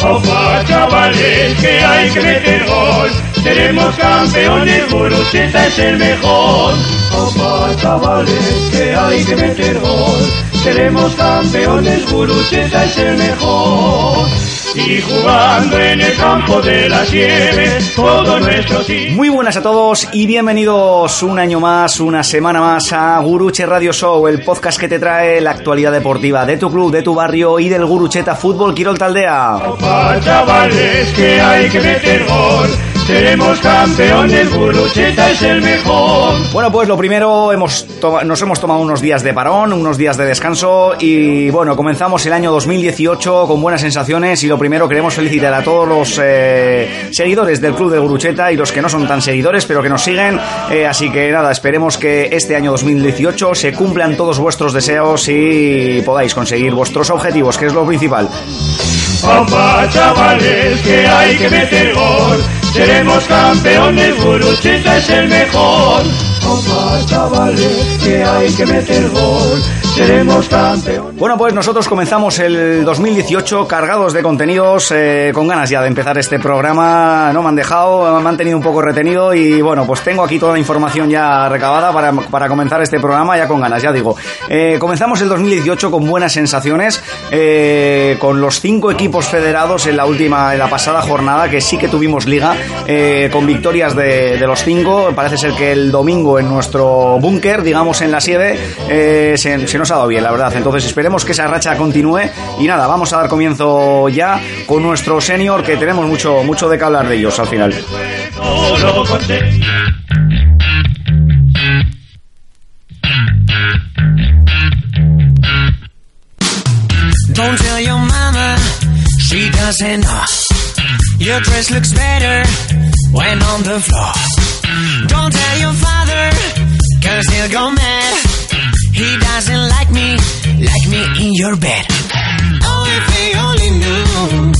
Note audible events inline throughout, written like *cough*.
Opa, chavales, que hay que meter gol. Seremos campeones, Gurutzeta es el mejor. Opa, chavales, que hay que meter gol. Seremos campeones, Gurutzeta es el mejor. Y jugando en el campo de las nieves, todo nuestro sí. Muy buenas a todos y bienvenidos un año más, una semana más a Guruche Radio Show, el podcast que te trae la actualidad deportiva de tu club, de tu barrio y del Gurucheta Fútbol Quirol Taldea. Opa, chavales, que hay que meter gol. Seremos campeones, Gurucheta es el mejor. Bueno, pues lo primero, hemos nos hemos tomado unos días de parón, unos días de descanso y bueno, comenzamos el año 2018 con buenas sensaciones y lo primero queremos felicitar a todos los eh, seguidores del Club de Gurucheta y los que no son tan seguidores pero que nos siguen. Eh, así que nada, esperemos que este año 2018 se cumplan todos vuestros deseos y podáis conseguir vuestros objetivos, que es lo principal. Opa, chavales, que hay que meter gol. Seremos campeones, Gurucheta es el mejor. Opa, chavales, que hay que meter gol. Seremos campeones. Bueno, pues nosotros comenzamos el 2018 cargados de contenidos, eh, con ganas ya de empezar este programa. No me han dejado, me han tenido un poco retenido y bueno, pues tengo aquí toda la información ya recabada para, para comenzar este programa ya con ganas, ya digo. Eh, comenzamos el 2018 con buenas sensaciones, eh, con los cinco equipos federados en la última, en la pasada jornada, que sí que tuvimos liga, eh, con victorias de, los cinco. Parece ser que el domingo en nuestro búnker, digamos en la sieve, eh, se, nos ha dado bien, la verdad. Entonces esperemos que esa racha continúe y nada, vamos a dar comienzo ya con nuestro senior, que tenemos mucho, mucho de que hablar de ellos al final. Your dress looks better when on the floor. Don't tell your father, cause he'll go mad. He doesn't like me, like me in your bed. Oh, if he only knew.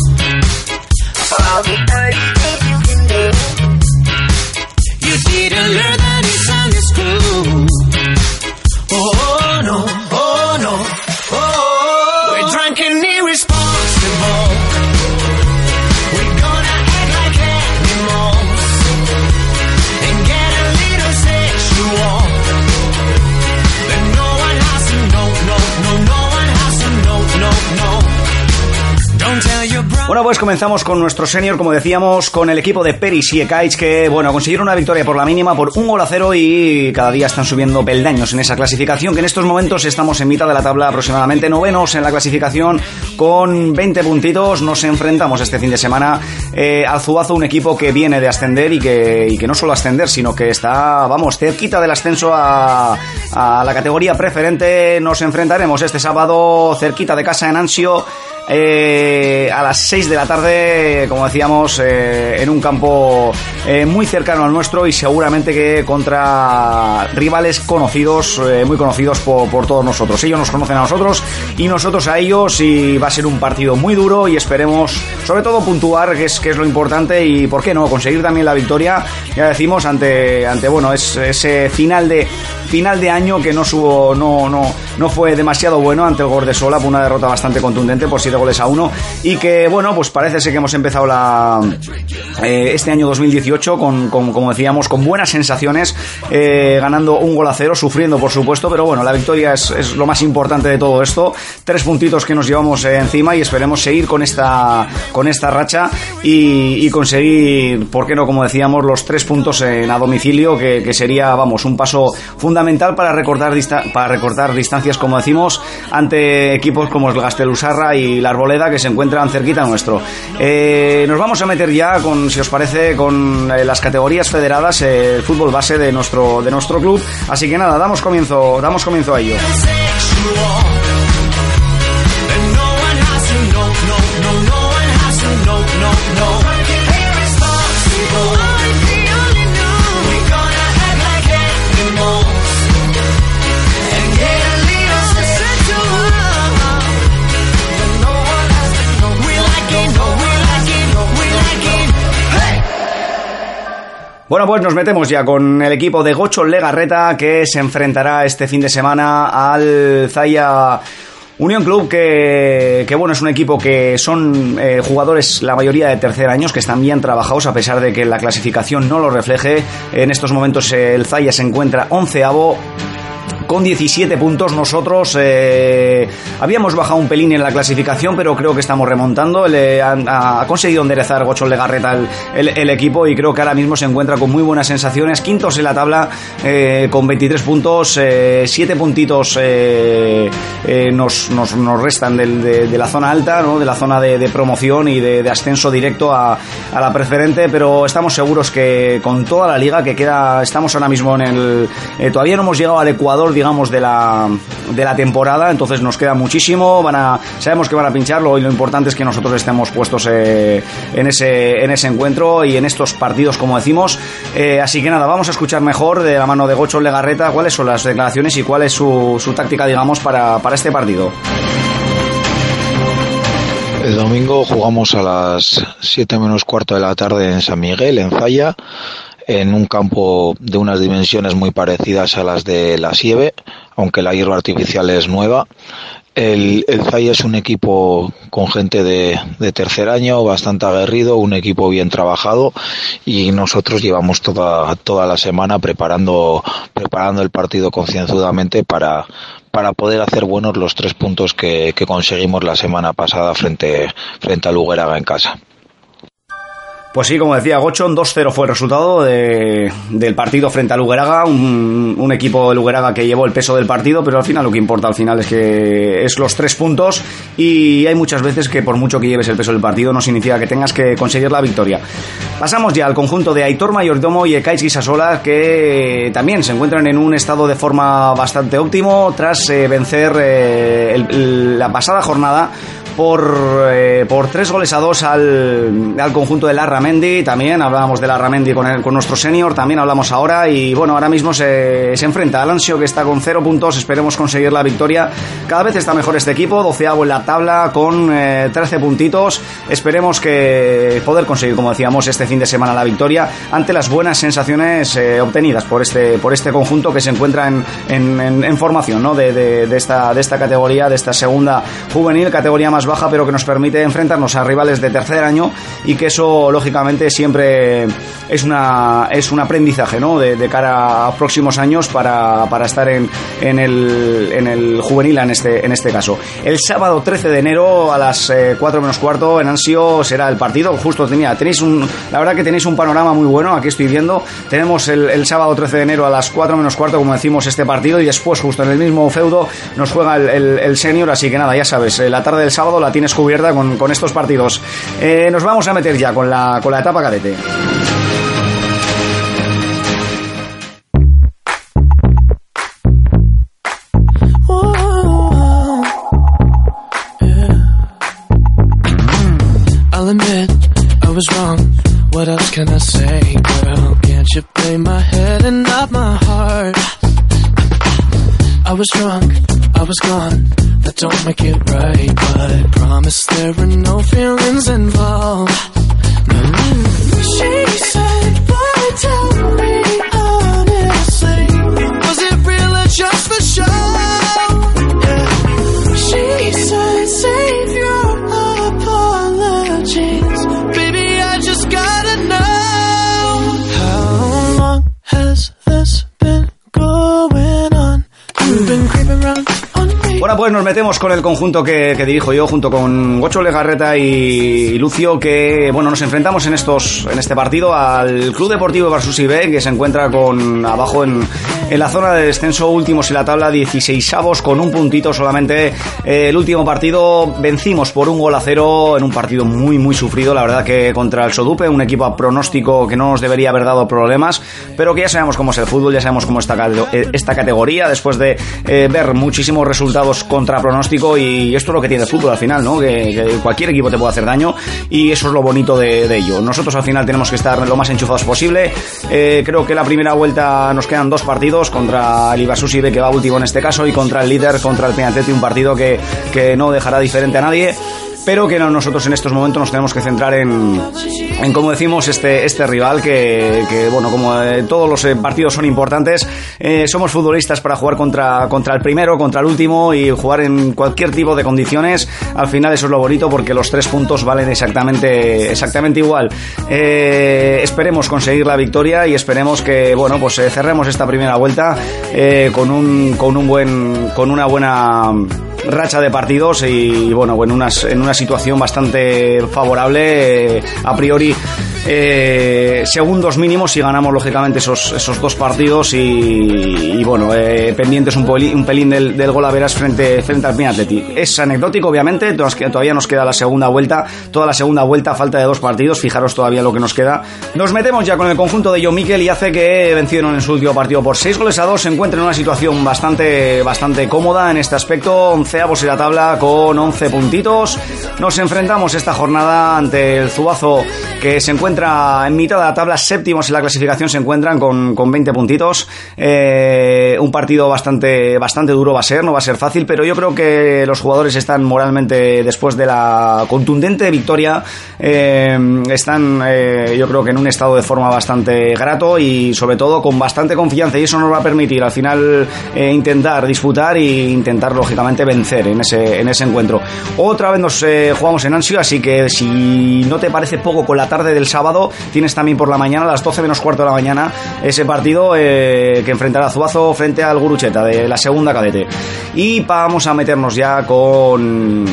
All the dirty stuff you can do. You didn't learn that in Sunday school. Oh, oh no, oh no, oh. We're drunk and Bueno, pues comenzamos con nuestro senior, como decíamos, con el equipo de Peris y que, bueno, consiguieron una victoria por la mínima, por un gol a cero y cada día están subiendo peldaños en esa clasificación, que en estos momentos estamos en mitad de la tabla, aproximadamente novenos en la clasificación, con 20 puntitos. Nos enfrentamos este fin de semana eh, al Zuazo, un equipo que viene de ascender y que, que no solo ascender, sino que está, vamos, cerquita del ascenso a, a la categoría preferente. Nos enfrentaremos este sábado cerquita de casa en Ansio. Eh, a las 6 de la tarde, como decíamos, eh, en un campo eh, muy cercano al nuestro y seguramente que contra rivales conocidos, eh, muy conocidos por, por todos nosotros. Ellos nos conocen a nosotros y nosotros a ellos y va a ser un partido muy duro y esperemos, sobre todo, puntuar, que es, que es lo importante y, ¿por qué no?, conseguir también la victoria, ya decimos, ante, ante bueno, es, ese final de final de año que no subo, no, no, no fue demasiado bueno ante el Gordesola, fue una derrota bastante contundente por 7 goles a 1 y que bueno, pues parece ser que hemos empezado la eh, este año 2018 con, con, como decíamos, con buenas sensaciones, eh, ganando un gol a cero, sufriendo por supuesto, pero bueno, la victoria es, lo más importante de todo esto, tres puntitos que nos llevamos eh, encima y esperemos seguir con esta, con esta racha y, conseguir, ¿por qué no? Como decíamos, los tres puntos en a domicilio, que, sería, vamos, un paso fundamental para recortar, para recortar distancias, como decimos, ante equipos como el Gastelusarra y la Arboleda, que se encuentran cerquita nuestro. Eh, nos vamos a meter ya, con, si os parece, con eh, las categorías federadas, el fútbol base de nuestro, de nuestro club. Así que nada, damos comienzo, damos comienzo a ello. Bueno, pues nos metemos ya con el equipo de Gocho Legarreta que se enfrentará este fin de semana al Zaya Unión Club que, bueno, es un equipo que son eh, jugadores la mayoría de tercer años que están bien trabajados a pesar de que la clasificación no lo refleje. En estos momentos el Zaya se encuentra onceavo con 17 puntos. Nosotros eh, habíamos bajado un pelín en la clasificación, pero creo que estamos remontando. ha, conseguido enderezar Gochol Legarreta el, equipo y creo que ahora mismo se encuentra con muy buenas sensaciones. Quintos en la tabla eh, con 23 puntos, 7 eh, puntitos nos, nos, restan de, la zona alta, ¿no? de la zona de, promoción y de, ascenso directo a, a, la preferente, pero estamos seguros que con toda la liga que queda, estamos ahora mismo en el... todavía no hemos llegado al Ecuador digamos, de la, de la temporada, entonces nos queda muchísimo, van a, sabemos que van a pincharlo y lo importante es que nosotros estemos puestos eh, en, ese, en ese encuentro y en estos partidos, como decimos. Eh, así que nada, vamos a escuchar mejor de la mano de Gocho Legarreta cuáles son las declaraciones y cuál es su, su táctica, digamos, para, para este partido. El domingo jugamos a las 7 menos cuarto de la tarde en San Miguel, en Falla en un campo de unas dimensiones muy parecidas a las de la Sieve, aunque la hierba artificial es nueva. El, el ZAI es un equipo con gente de, tercer año, bastante aguerrido, un equipo bien trabajado y nosotros llevamos toda, toda la semana preparando, preparando el partido concienzudamente para, para poder hacer buenos los tres puntos que, que conseguimos la semana pasada frente, frente a Lugueraga en casa. Pues sí, como decía Gochon, 2-0 fue el resultado del partido frente a Lugeraga, un, equipo de Lugeraga que llevó el peso del partido, pero al final lo que importa al final es que es los tres puntos y hay muchas veces que por mucho que lleves el peso del partido no significa que tengas que conseguir la victoria. Pasamos ya al conjunto de Aitor Mayordomo y Ekais Guisasola que también se encuentran en un estado de forma bastante óptimo tras eh, vencer eh, la pasada jornada por, eh, por tres goles a dos al, al conjunto de Larramendi. También hablábamos de Larramendi con, con nuestro senior, también hablamos ahora. Y bueno, ahora mismo se, se enfrenta al Ansio que está con cero puntos. Esperemos conseguir la victoria. Cada vez está mejor este equipo, doceavo en la tabla con eh, 13 puntitos. Esperemos que poder conseguir, como decíamos, este fin de semana la victoria ante las buenas sensaciones eh, obtenidas por este, por este conjunto que se encuentra en, en, en, formación ¿no? de, de, de, esta, de esta categoría, de esta segunda juvenil, categoría más baja, pero que nos permite enfrentarnos a rivales de tercer año y que eso, lógicamente, siempre es, una, es un aprendizaje ¿no? de, cara a próximos años para, para estar en, en, el, en el juvenil en este, en este caso. El sábado 13 de enero a las 4 eh, menos cuarto en Ansio será el partido. Justo tenía, tenéis un, la verdad que tenéis un panorama muy bueno, aquí estoy viendo. Tenemos el, el sábado 13 de enero a las 4 menos cuarto, como decimos, este partido y después, justo en el mismo feudo, nos juega el, el, el senior. Así que nada, ya sabes, eh, la tarde del sábado la tienes cubierta con, con estos partidos. Eh, nos vamos a meter ya con la, con la etapa cadete. Heart? I was drunk, I was gone. That don't make it right, but promise there are no feelings involved. She said, pues nos metemos con el conjunto que, que dirijo yo junto con Gocho Legarreta y, Lucio, que bueno, nos enfrentamos en estos en este partido al Club Deportivo Barsus B, que se encuentra con abajo en, en la zona de descenso, últimos en la tabla, 16 avos con un puntito solamente. Eh, el último partido vencimos por un gol a cero en un partido muy, muy sufrido, la verdad que contra el Sodupe, un equipo a pronóstico que no nos debería haber dado problemas, pero que ya sabemos cómo es el fútbol, ya sabemos cómo está esta categoría, después de eh, ver muchísimos resultados contra pronóstico y esto es lo que tiene el fútbol al final, ¿no? Que, cualquier equipo te puede hacer daño y eso es lo bonito de, ello. Nosotros al final tenemos que estar lo más enchufados posible. Eh, creo que la primera vuelta nos quedan dos partidos contra el que va último en este caso y contra el líder, contra el Peñateti, un partido que, que no dejará diferente a nadie. Pero que nosotros en estos momentos nos tenemos que centrar en, en como decimos, este, este rival que, que bueno, como eh, todos los eh, partidos son importantes, eh, somos futbolistas para jugar contra, contra el primero, contra el último y jugar en cualquier tipo de condiciones. Al final eso es lo bonito porque los tres puntos valen exactamente, exactamente igual. esperemos conseguir la victoria y esperemos que, bueno, pues cerremos esta primera vuelta con un, con un buen, con una buena racha de partidos y bueno, en, unas, en una situación bastante favorable a priori eh, segundos mínimos si ganamos lógicamente esos, esos dos partidos y, bueno, eh, pendientes un, un pelín del, gol a veras frente, frente al Pinatleti. Es anecdótico, obviamente, todavía nos queda la segunda vuelta, toda la segunda vuelta, falta de dos partidos, fijaros todavía lo que nos queda. Nos metemos ya con el conjunto de Joe Miquel y hace que vencieron en su último partido por seis goles a dos, se encuentra en una situación bastante, bastante cómoda en este aspecto, onceavos en la tabla con 11 puntitos. Nos enfrentamos esta jornada ante el Zubazo que se encuentra en mitad de la tabla, séptimos en la clasificación se encuentran con, con 20 puntitos. Eh, un partido bastante, bastante duro va a ser, no va a ser fácil, pero yo creo que los jugadores están moralmente, después de la contundente victoria, eh, están eh, yo creo que en un estado de forma bastante grato y sobre todo con bastante confianza y eso nos va a permitir al final intentar disputar e intentar lógicamente vencer en ese, en ese encuentro. Otra vez nos jugamos en Ansio, así que si no te parece poco con la tarde del sábado, tienes también por la mañana, a las 12 menos cuarto de la mañana, ese partido eh, que enfrentará a Zuazo frente al Gurucheta de la segunda cadete. Y vamos a meternos ya con,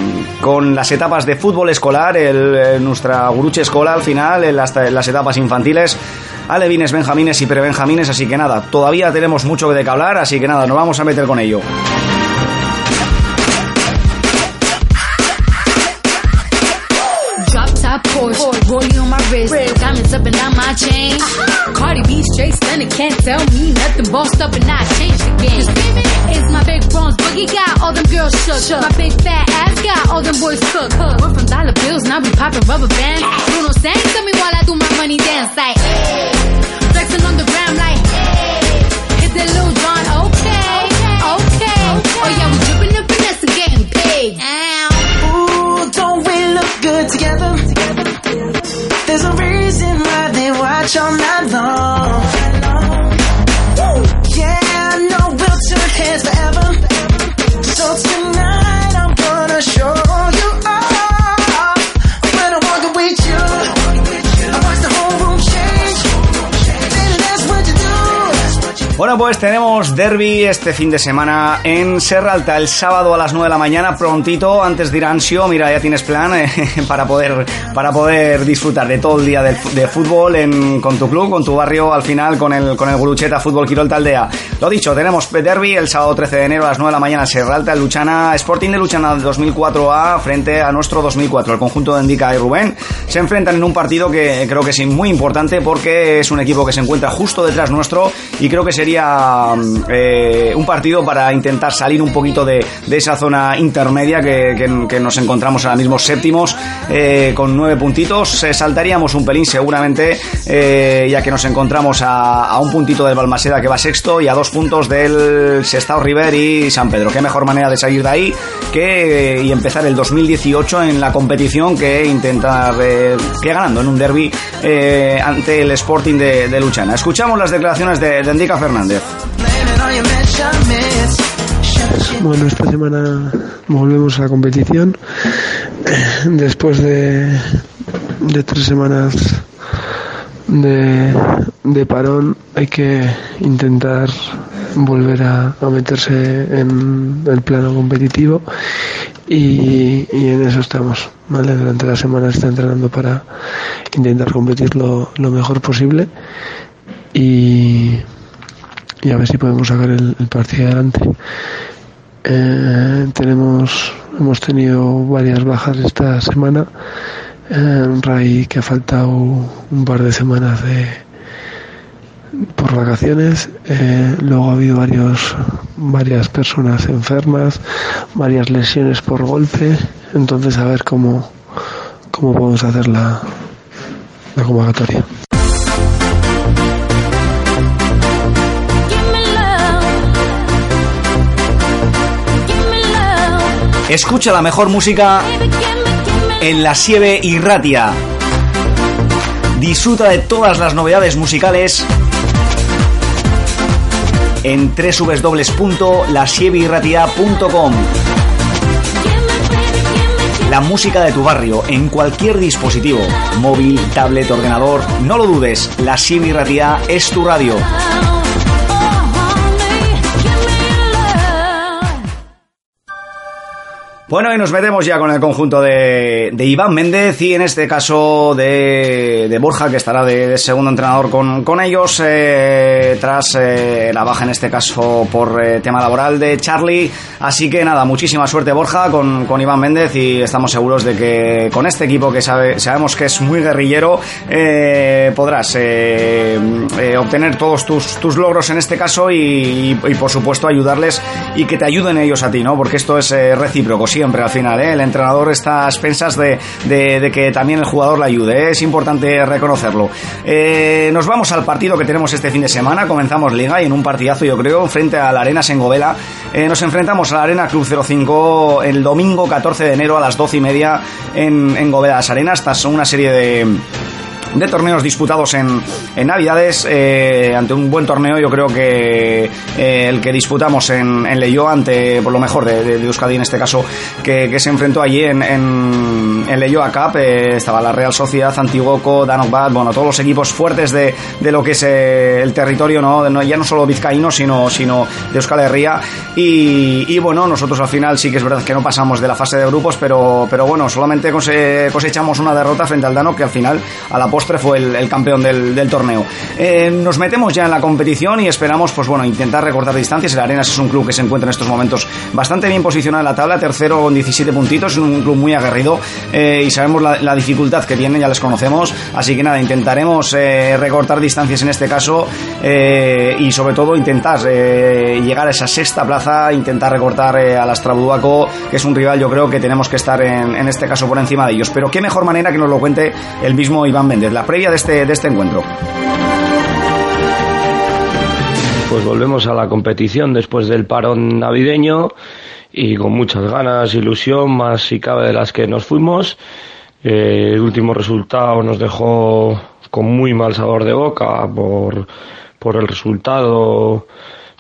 con las etapas de fútbol escolar, el, nuestra Guruche Escola al final, en las, las etapas infantiles alevines, benjamines y prebenjamines, así que nada, todavía tenemos mucho de que hablar, así que nada, nos vamos a meter con ello. On my wrist, diamonds up and down my chain. Uh-huh. Cardi B straight stunning, can't tell me nothing. Bossed up and I changed the game. It's my big bronze boogie got all them girls shook. shook. My big fat ass got all them boys. Cook. We're from dollar bills, now we popping rubber bands. Bruno sang to me while I do my money dance like. Flexing on the gram like. Hit that little John, okay, okay. Oh yeah, we dripping the finesse and getting paid. Ooh, don't we look good together? There's a reason why they watch all night long. Yeah, I know we'll turn heads forever. So tonight Bueno, pues tenemos derby este fin de semana en Serralta el sábado a las 9 de la mañana, prontito, antes de ir Ansio. Mira, ya tienes plan eh, *laughs* para poder para poder disfrutar de todo el día de, fútbol en, con tu club, con tu barrio, al final con el, con el Gurucheta Fútbol Quirol Taldea. Lo dicho, tenemos derby el sábado 13 de enero a las 9 de la mañana, Serralta, Luchana, Sporting de Luchana 2004A frente a nuestro 2004. El conjunto de Indica y Rubén se enfrentan en un partido que creo que es muy importante porque es un equipo que se encuentra justo detrás nuestro y creo que sería eh, un partido para intentar salir un poquito de, esa zona intermedia que, nos encontramos ahora mismo séptimos eh, con nueve puntitos. saltaríamos un pelín seguramente, eh, ya que nos encontramos a, un puntito del Balmaseda que va sexto y a dos puntos del Sestao River y San Pedro. Qué mejor manera de salir de ahí que y empezar el 2018 en la competición que intentar eh, que ganando en un derby eh, ante el Sporting de, Luchana. Escuchamos las declaraciones de, de Endica Fernández. Bueno, esta semana volvemos a la competición después de, tres semanas de, de, parón hay que intentar volver a, meterse en el plano competitivo y, en eso estamos. ¿vale? Durante la semana está entrenando para intentar competir lo, mejor posible y, y, a ver si podemos sacar el, partido adelante. Eh, tenemos, hemos tenido varias bajas esta semana. Eh, Ray que ha faltado un par de semanas de por vacaciones. Eh, luego ha habido varios, varias personas enfermas, varias lesiones por golpe. Entonces a ver cómo, cómo podemos hacer la, la convocatoria. Escucha la mejor música en la Sieve Irratia. Disfruta de todas las novedades musicales en www.lasieveirratia.com. La música de tu barrio en cualquier dispositivo, móvil, tablet, ordenador, no lo dudes, la Sieve Irratia es tu radio. Bueno, y nos metemos ya con el conjunto de, Iván Méndez y en este caso de, Borja, que estará de, segundo entrenador con, ellos, eh, tras eh, la baja en este caso por eh, tema laboral de Charlie. Así que nada, muchísima suerte Borja con, Iván Méndez y estamos seguros de que con este equipo que sabe, sabemos que es muy guerrillero, podrás obtener todos tus, tus, logros en este caso y, y, por supuesto ayudarles y que te ayuden ellos a ti, ¿no? Porque esto es recíproco siempre al final. ¿eh? El entrenador está a expensas de, de, que también el jugador le ayude. ¿eh? Es importante reconocerlo. Eh, nos vamos al partido que tenemos este fin de semana. Comenzamos Liga y en un partidazo, yo creo, frente a la Arena Sengovela. nos enfrentamos a la Arena Club 05 el domingo 14 de enero a las 12 y media en, en Govedas Arenas. Estas una serie de de torneos disputados en, en Navidades. Eh, ante un buen torneo, yo creo que eh, el que disputamos en, en Leyó, ante por lo mejor de, de, Euskadi en este caso, que, que se enfrentó allí en, en, en Leyoa Cup, eh, estaba la Real Sociedad, Antiguoco, Danokbat, bueno, todos los equipos fuertes de, de lo que es el territorio, ¿no? ya no solo vizcaíno, sino, sino de Euskal Herria. Y, y, bueno, nosotros al final sí que es verdad que no pasamos de la fase de grupos, pero, pero bueno, solamente cosechamos una derrota frente al Dano que al final, a la posta fue el, campeón del, torneo. Eh, nos metemos ya en la competición y esperamos, pues bueno, intentar recortar distancias. El Arenas es un club que se encuentra en estos momentos bastante bien posicionado en la tabla, tercero con 17 puntitos, es un club muy aguerrido eh, y sabemos la, dificultad que tiene, ya les conocemos. Así que nada, intentaremos eh, recortar distancias en este caso y sobre todo intentar llegar a esa sexta plaza, intentar recortar a la Strabudaco, que es un rival, yo creo que tenemos que estar en, en este caso por encima de ellos. Pero qué mejor manera que nos lo cuente el mismo Iván Méndez la previa de este, de este encuentro. Pues volvemos a la competición después del parón navideño y con muchas ganas, ilusión, más si cabe de las que nos fuimos. Eh, el último resultado nos dejó con muy mal sabor de boca por, por el resultado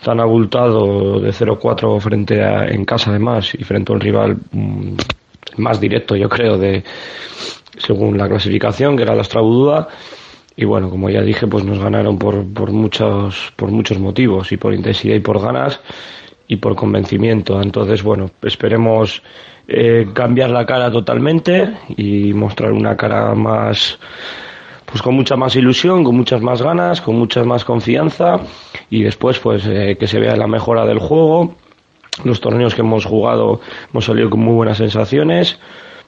tan abultado de 0-4 frente a, en casa además y frente a un rival mm, más directo yo creo de, según la clasificación, que era la Strabududa. Y bueno, como ya dije, pues nos ganaron por, por, muchos, por muchos motivos, y por intensidad y por ganas, y por convencimiento. Entonces, bueno, esperemos eh, cambiar la cara totalmente y mostrar una cara más, pues con mucha más ilusión, con muchas más ganas, con mucha más confianza, y después, pues eh, que se vea la mejora del juego. Los torneos que hemos jugado hemos salido con muy buenas sensaciones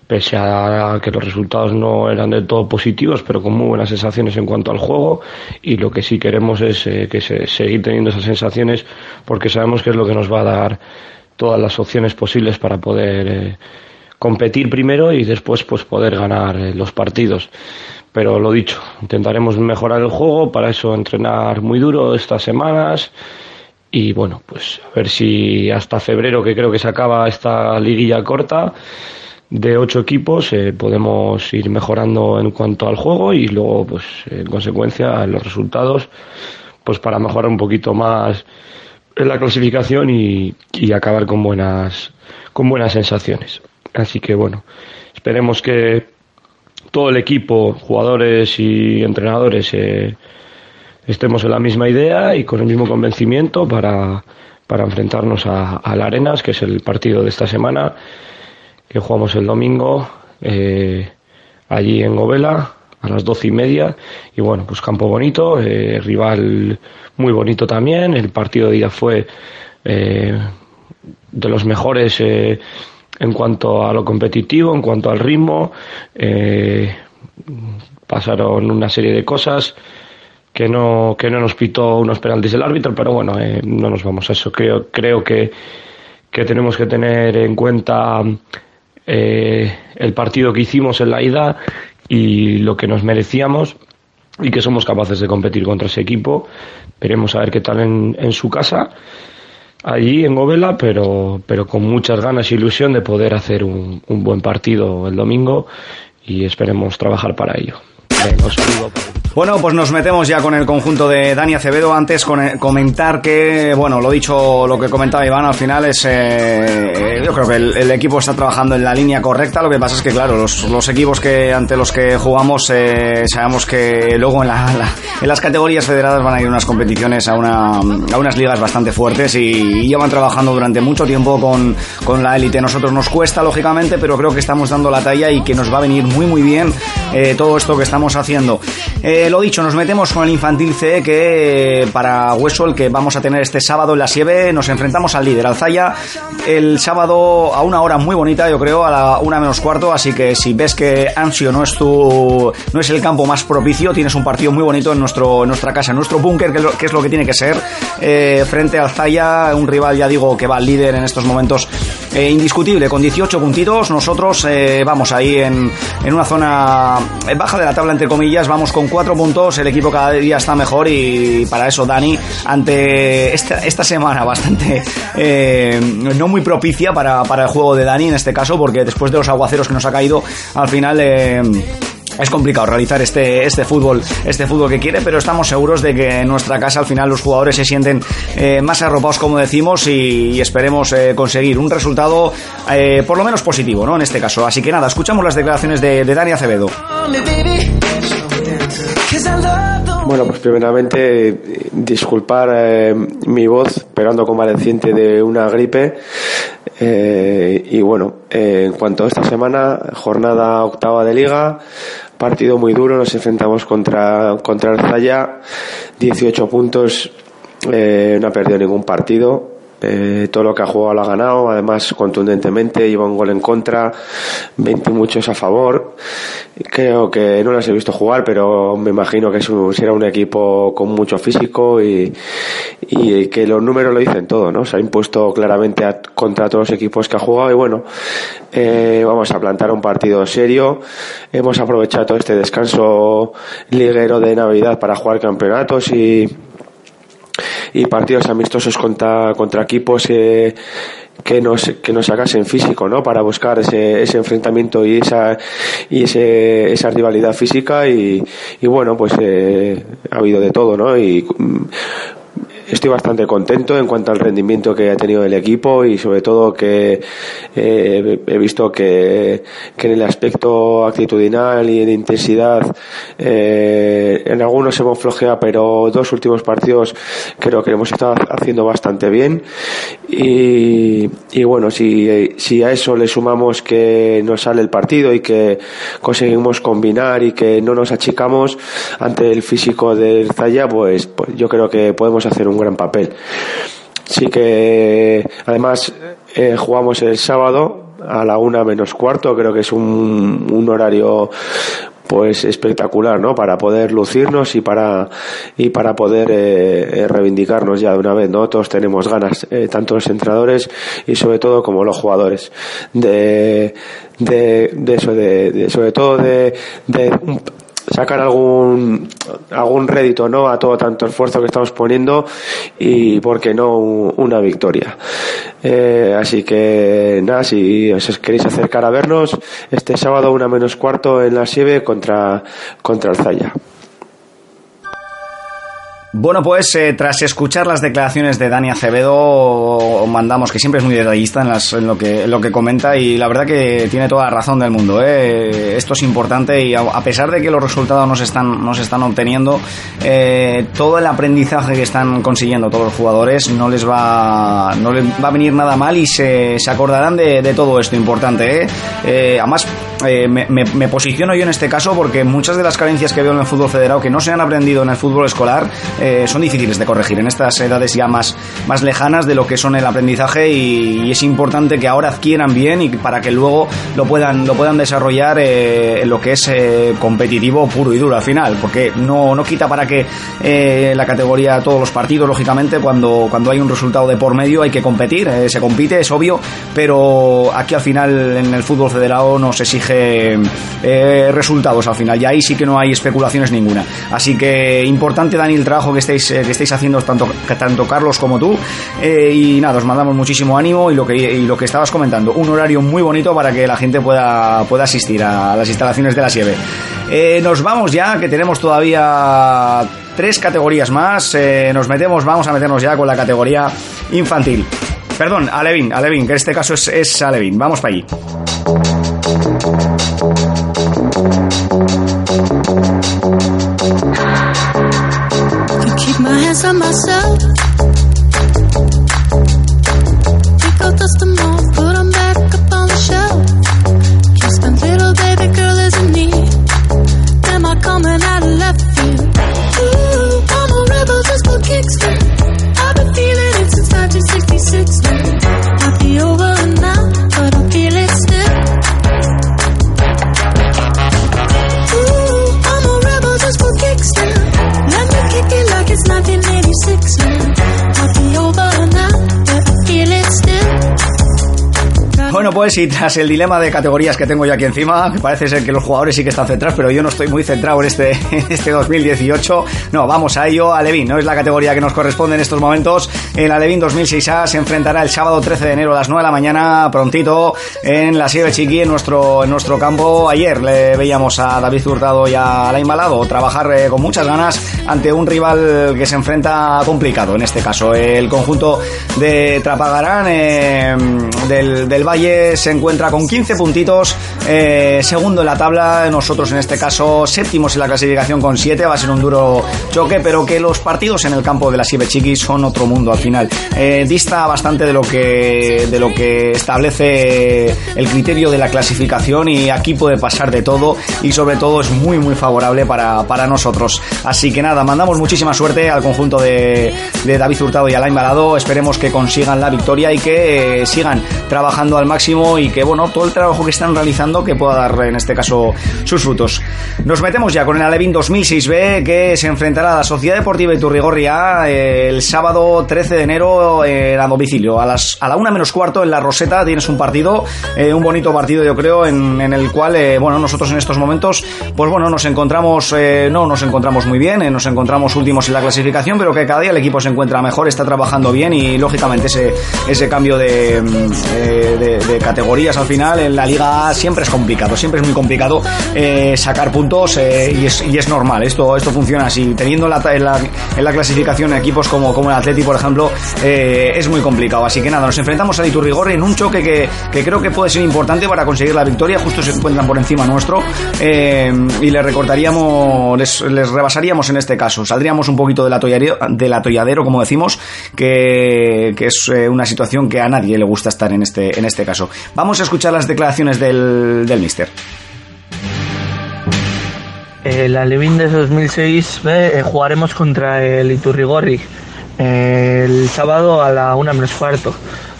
pese a que los resultados no eran del todo positivos, pero con muy buenas sensaciones en cuanto al juego. Y lo que sí queremos es eh, que se, seguir teniendo esas sensaciones, porque sabemos que es lo que nos va a dar todas las opciones posibles para poder eh, competir primero y después pues poder ganar eh, los partidos. Pero lo dicho, intentaremos mejorar el juego, para eso entrenar muy duro estas semanas y bueno, pues a ver si hasta febrero, que creo que se acaba esta liguilla corta, de ocho equipos eh, podemos ir mejorando en cuanto al juego y luego pues en consecuencia los resultados pues para mejorar un poquito más en la clasificación y, y acabar con buenas con buenas sensaciones. Así que bueno esperemos que todo el equipo jugadores y entrenadores eh, estemos en la misma idea y con el mismo convencimiento para para enfrentarnos a, a la Arenas que es el partido de esta semana que jugamos el domingo eh, allí en Govela a las doce y media. Y bueno pues campo bonito eh, rival muy bonito también. El partido de ida fue eh, de los mejores en cuanto a lo competitivo en cuanto al ritmo. Pasaron una serie de cosas que no que no nos pitó unos penaltis del árbitro pero bueno no nos vamos a eso creo creo que que tenemos que tener en cuenta eh, el partido que hicimos en la ida y lo que nos merecíamos y que somos capaces de competir contra ese equipo. Veremos a ver qué tal en, en su casa. allí en Govela, pero, pero con muchas ganas e ilusión de poder hacer un, buen partido el domingo y esperemos trabajar para ello. Venga, bueno, pues nos metemos ya con el conjunto de Dani Acevedo. Antes con, eh, comentar que, bueno, lo dicho, lo que comentaba Iván al final es, eh, yo creo que el, equipo está trabajando en la línea correcta. Lo que pasa es que, claro, los, equipos que ante los que jugamos eh, sabemos que luego en, en las categorías federadas van a ir unas competiciones a, una, a unas ligas bastante fuertes y, y llevan trabajando durante mucho tiempo con, con la élite. Nosotros nos cuesta, lógicamente, pero creo que estamos dando la talla y que nos va a venir muy, muy bien todo esto que estamos haciendo. Lo dicho, nos metemos con el infantil C que para Hueso, el que vamos a tener este sábado en la Sieve, nos enfrentamos al líder, Alzaya, el sábado a una hora muy bonita, yo creo, a la una menos cuarto, así que si ves que Ansio no es tu, no es el campo más propicio, tienes un partido muy bonito en nuestro, nuestra casa, en nuestro búnker, que, es lo que tiene que ser, eh, frente a Alzaya, un rival, ya digo, que va al líder en estos momentos eh, indiscutible, con 18 puntitos, nosotros vamos ahí en, en una zona baja de la tabla, entre comillas, vamos con cuatro puntos, el equipo cada día está mejor y para eso Dani, ante esta, esta semana bastante eh, no muy propicia para, para, el juego de Dani en este caso, porque después de los aguaceros que nos ha caído, al final... Eh, es complicado realizar este, este fútbol, este fútbol que quiere, pero estamos seguros de que en nuestra casa al final los jugadores se sienten eh, más arropados, como decimos, y, esperemos conseguir un resultado por lo menos positivo, ¿no? En este caso. Así que nada, escuchamos las declaraciones de, de Dani Acevedo. Bueno, pues primeramente disculpar eh, mi voz, pero ando convaleciente de una gripe. Eh, y bueno, eh, en cuanto a esta semana, jornada octava de liga, partido muy duro, nos enfrentamos contra, contra el Zaya, 18 puntos, no ha perdido ningún partido, eh, todo lo que ha jugado lo ha ganado, además contundentemente, lleva un gol en contra, 20 muchos a favor. Creo que no las he visto jugar, pero me imagino que será un equipo con mucho físico y, y, que los números lo dicen todo, ¿no? Se ha impuesto claramente contra todos los equipos que ha jugado y bueno, eh, vamos a plantar un partido serio. Hemos aprovechado este descanso liguero de Navidad para jugar campeonatos y y partidos amistosos contra, contra equipos que, que nos, que nos sacasen físico, ¿no? Para buscar ese, ese enfrentamiento y esa, y ese, esa rivalidad física y, y bueno, pues eh, ha habido de todo, ¿no? Y estoy bastante contento en cuanto al rendimiento que ha tenido el equipo y sobre todo que eh, he visto que, en el aspecto actitudinal y de intensidad eh, en algunos hemos flojeado pero dos últimos partidos creo que hemos estado haciendo bastante bien. Y, y bueno si, si a eso le sumamos que nos sale el partido y que conseguimos combinar y que no nos achicamos ante el físico del Zaya pues, pues yo creo que podemos hacer un gran papel. Sí que además eh, jugamos el sábado a la una menos cuarto, creo que es un, un horario pues espectacular, ¿no? Para poder lucirnos y para y para poder eh, eh, reivindicarnos ya de una vez, ¿no? Todos tenemos ganas, tanto los entrenadores y sobre todo como los jugadores de de, de eso, de, de sobre todo de, de sacar algún algún rédito no a todo tanto esfuerzo que estamos poniendo y por qué no una victoria. Eh, así que nada si os queréis acercar a vernos este sábado una menos cuarto en la Sieve contra contra el Zaya bueno, pues eh, tras escuchar las declaraciones de Dani Acevedo, mandamos que siempre es muy detallista en, lo, que, lo que comenta y la verdad que tiene toda la razón del mundo. ¿eh? Esto es importante y a, pesar de que los resultados no se están, no se están obteniendo, eh, todo el aprendizaje que están consiguiendo todos los jugadores no les va, no les va a venir nada mal y se, acordarán de, de, todo esto importante. además, me, me, posiciono yo en este caso porque muchas de las carencias que veo en el fútbol federado que no se han aprendido en el fútbol escolar, eh, son difíciles de corregir. En estas edades ya más, más lejanas de lo que son el aprendizaje y, es importante que ahora adquieran bien y para que luego lo puedan, lo puedan desarrollar eh, en lo que es eh, competitivo puro y duro al final, porque no, no quita para que la categoría, todos los partidos, lógicamente, cuando, cuando hay un resultado de por medio hay que competir, se compite, es obvio, pero aquí al final en el fútbol federado nos exige resultados al final. Y ahí sí que no hay especulaciones ninguna. Así que importante, Dani, el trabajo que estáis, que estáis haciendo tanto, tanto Carlos como tú. y nada, os mandamos muchísimo ánimo y lo, que, lo que estabas comentando, un horario muy bonito para que la gente pueda, pueda asistir a las instalaciones de la Sieve. nos vamos ya, que tenemos todavía tres categorías más. nos metemos, vamos a meternos ya con la categoría infantil. Perdón, Alevin, Alevin, que en este caso es, es Alevin. Vamos para allí. My hands on myself. Pues y tras el dilema de categorías que tengo yo aquí encima, parece ser que los jugadores sí que están centrados, pero yo no estoy muy centrado en este, *laughs* este 2018. No, vamos a ello. Alevín, no es la categoría que nos corresponde en estos momentos. El Alevín 2006A se enfrentará el sábado 13 de enero a las 9 de la mañana, prontito, en la Sierra Chiqui, en nuestro, en nuestro campo. Ayer le veíamos a David Hurtado y a Alain Balado trabajar eh, con muchas ganas ante un rival que se enfrenta complicado, en este caso. El conjunto de Trapagarán eh, del, del Valle se encuentra con 15 puntitos, eh, segundo en la tabla, nosotros en este caso séptimos en la clasificación con 7, va a ser un duro choque, pero que los partidos en el campo de la Chiqui son otro mundo al final. Eh, dista bastante de lo que de lo que establece el criterio de la clasificación y aquí puede pasar de todo y sobre todo es muy muy favorable para, para nosotros. Así que nada, mandamos muchísima suerte al conjunto de, de David Hurtado y Alain Balado, esperemos que consigan la victoria y que eh, sigan trabajando al máximo y que bueno, todo el trabajo que están realizando que pueda dar en este caso sus frutos. Nos metemos ya con el Alevin 2006B que se enfrentará a la Sociedad Deportiva Iturrigorria eh, el sábado 13 de enero eh, a domicilio. A, las, a la una menos cuarto en la Roseta tienes un partido, eh, un bonito partido yo creo, en, en el cual bueno, nosotros en estos momentos pues bueno, nos encontramos, no nos encontramos muy bien, nos encontramos últimos en la clasificación, pero que cada día el equipo se encuentra mejor, está trabajando bien y lógicamente ese, ese cambio de, de, de categorías al final en la liga siempre es complicado, siempre es muy complicado eh, sacar puntos eh, y, es, y, es, normal, esto, esto funciona así. Teniendo la, en, la, en la clasificación equipos como, como el Atleti, por ejemplo, eh, es muy complicado. Así que nada, nos enfrentamos a Iturrigorri en un choque que, que, creo que puede ser importante para conseguir la victoria, justo se encuentran por encima nuestro y les recortaríamos, les, les, rebasaríamos en este caso, saldríamos un poquito del atolladero, del atolladero como decimos, que, que es una situación que a nadie le gusta estar en este, en este caso. Vamos a escuchar las declaraciones del, del Mister. El Alevín de 2006 eh, jugaremos contra el Iturrigorri eh, el sábado a la una menos cuarto.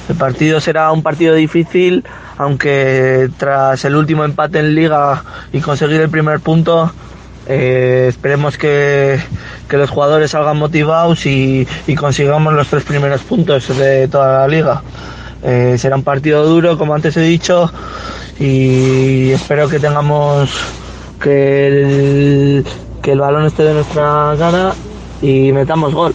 El partido será un partido difícil, aunque tras el último empate en liga y conseguir el primer punto, eh, esperemos que, que, los jugadores salgan motivados y, y, consigamos los tres primeros puntos de toda la liga. Eh, será un partido duro, como antes he dicho, y espero que tengamos que el, que el balón esté de nuestra gana y metamos gol.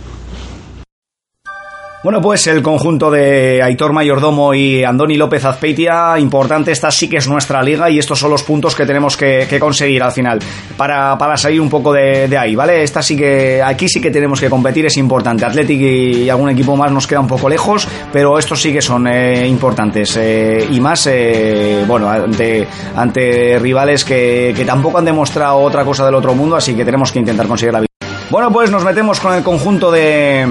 Bueno, pues el conjunto de Aitor Mayordomo y Andoni López Azpeitia, importante, esta sí que es nuestra liga y estos son los puntos que tenemos que, conseguir al final para, para salir un poco de, de, ahí, ¿vale? Esta sí que, aquí sí que tenemos que competir, es importante. Athletic y, algún equipo más nos queda un poco lejos, pero estos sí que son eh, importantes eh, y más, eh, bueno, ante, ante rivales que, que tampoco han demostrado otra cosa del otro mundo, así que tenemos que intentar conseguir la victoria. Bueno, pues nos metemos con el conjunto de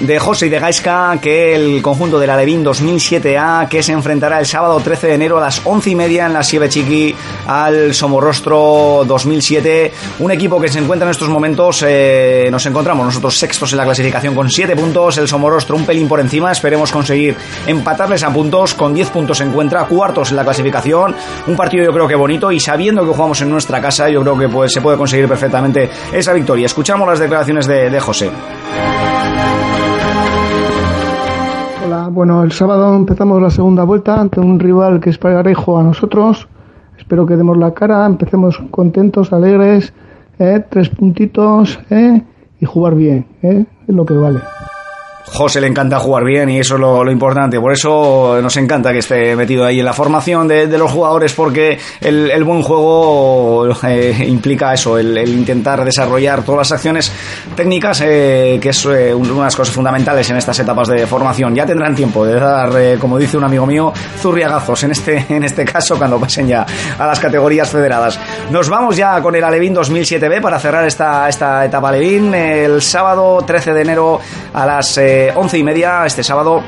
de José y de Gaisca, que el conjunto de la Levin 2007A, que se enfrentará el sábado 13 de enero a las 11 y media en la Sieve Chiqui al Somorrostro 2007. Un equipo que se encuentra en estos momentos, eh, nos encontramos nosotros sextos en la clasificación con 7 puntos, el Somorrostro un pelín por encima, esperemos conseguir empatarles a puntos, con 10 puntos se encuentra, cuartos en la clasificación, un partido yo creo que bonito y sabiendo que jugamos en nuestra casa, yo creo que pues, se puede conseguir perfectamente esa victoria. Escuchamos las declaraciones de, de José. Bueno, el sábado empezamos la segunda vuelta ante un rival que es parejo a nosotros. Espero que demos la cara, empecemos contentos, alegres, ¿eh? tres puntitos, ¿eh? y jugar bien, ¿eh? es lo que vale. José le encanta jugar bien y eso es lo, importante. Por eso nos encanta que esté metido ahí en la formación de, los jugadores porque el, buen juego eh, implica eso, el, intentar desarrollar todas las acciones técnicas, eh, que es eh, una de las cosas fundamentales en estas etapas de formación. Ya tendrán tiempo de dar, como dice un amigo mío, zurriagazos en este, *laughs* en este caso cuando pasen ya a las categorías federadas. Nos vamos ya con el Alevín 2007B para cerrar esta, esta etapa Alevín el sábado 13 de enero a las once y media este sábado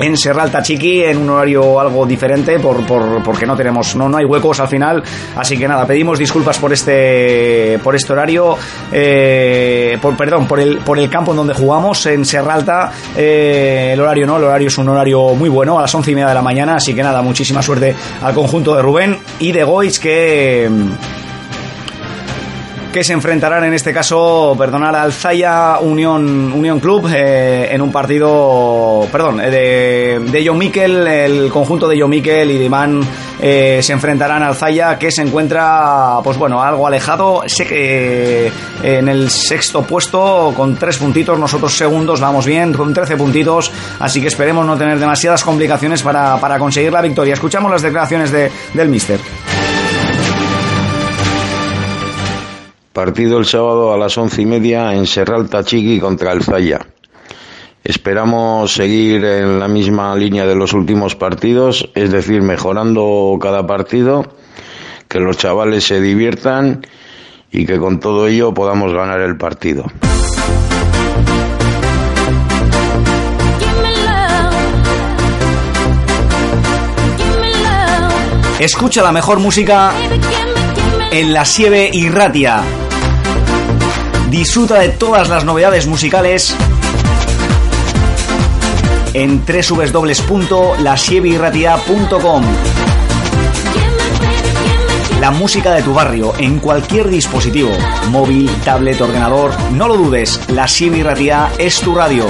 en Serralta Chiqui en un horario algo diferente por, porque no tenemos no, no hay huecos al final. Así que nada pedimos disculpas por este por este horario eh, por perdón por el por el campo en donde jugamos en Serralta eh, el horario no el horario es un horario muy bueno a las once y media de la mañana. Así que nada muchísima suerte al conjunto de Rubén y de Goiz que que se enfrentarán en este caso, perdonar, al Zaya Unión, Unión Club eh, en un partido, perdón, eh, de, de John Miquel, el conjunto de John Miquel y de eh, se enfrentarán al Zaya que se encuentra, pues bueno, algo alejado, sé que en el sexto puesto con tres puntitos, nosotros segundos vamos bien, con 13 puntitos, así que esperemos no tener demasiadas complicaciones para, para conseguir la victoria. Escuchamos las declaraciones de, del Mister. Partido el sábado a las once y media en Serral Tachiqui contra el Zaya. Esperamos seguir en la misma línea de los últimos partidos, es decir, mejorando cada partido, que los chavales se diviertan y que con todo ello podamos ganar el partido. Escucha la mejor música en la Sieve Irratia. Disfruta de todas las novedades musicales en www.lasievirratia.com. La música de tu barrio en cualquier dispositivo, móvil, tablet, ordenador, no lo dudes, La Sievirratia es tu radio.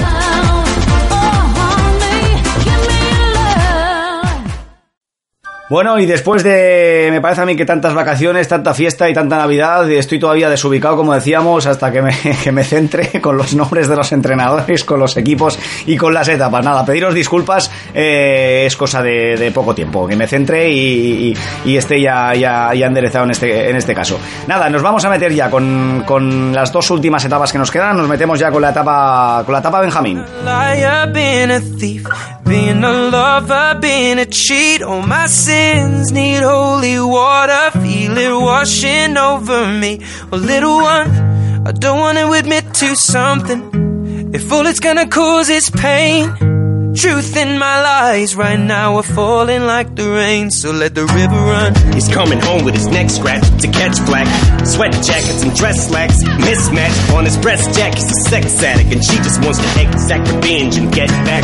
Bueno, y después de, me parece a mí que tantas vacaciones, tanta fiesta y tanta Navidad, estoy todavía desubicado, como decíamos, hasta que me, *laughs* que me centre con los nombres de los entrenadores, con los equipos y con las etapas. Nada, pediros disculpas, eh, es cosa de, poco tiempo, que me centre y, esté ya, ya, ya, enderezado en este, en este caso. Nada, nos vamos a meter ya con, con las dos últimas etapas que nos quedan, nos metemos ya con la etapa, con la etapa Benjamín. Sins need holy water. Feel it washing over me. Well, little one, I don't want to admit to something. If all it's gonna cause is pain. Truth in my lies right now are falling like the rain, so let the river run. He's coming home with his neck scratched to catch black. Sweat jackets and dress slacks, mismatch on his breast jack. He's a sex addict, and she just wants to exact revenge and get back.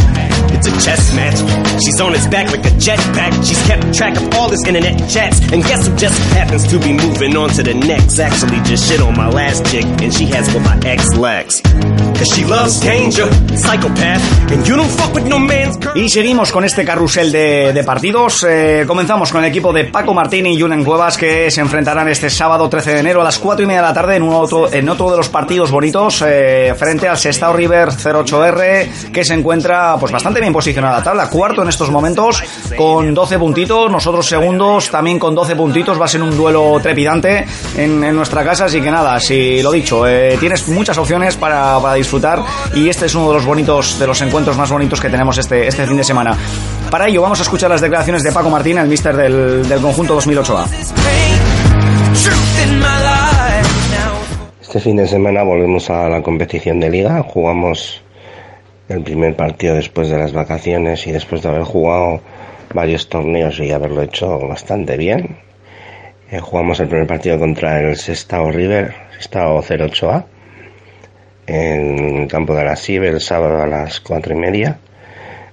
It's a chess match. She's on his back like a jetpack. She's kept track of all his internet chats, and guess who just happens to be moving on to the next? Actually, just shit on my last chick, and she has what my ex lacks. Cause she loves danger, psychopath, and you don't fuck with no Y seguimos con este carrusel de, partidos. Eh, comenzamos con el equipo de Paco Martín y Julen Cuevas que se enfrentarán este sábado 13 de enero a las 4 y media de la tarde en, otro, en otro de los partidos bonitos eh, frente al Sestao River 08R que se encuentra pues bastante bien posicionada la tabla. Cuarto en estos momentos con 12 puntitos. Nosotros segundos también con 12 puntitos. Va a ser un duelo trepidante en, nuestra casa. Así que nada, si lo dicho, eh, tienes muchas opciones para, para disfrutar y este es uno de los bonitos, de los encuentros más bonitos que tenemos este, este fin de semana. Para ello vamos a escuchar las declaraciones de Paco Martín, el mister del, del conjunto 2008A. Este fin de semana volvemos a la competición de liga, jugamos el primer partido después de las vacaciones y después de haber jugado varios torneos y haberlo hecho bastante bien. Eh, jugamos el primer partido contra el Sestao River, Sestao 08A, en el campo de la SIB el sábado a las cuatro y media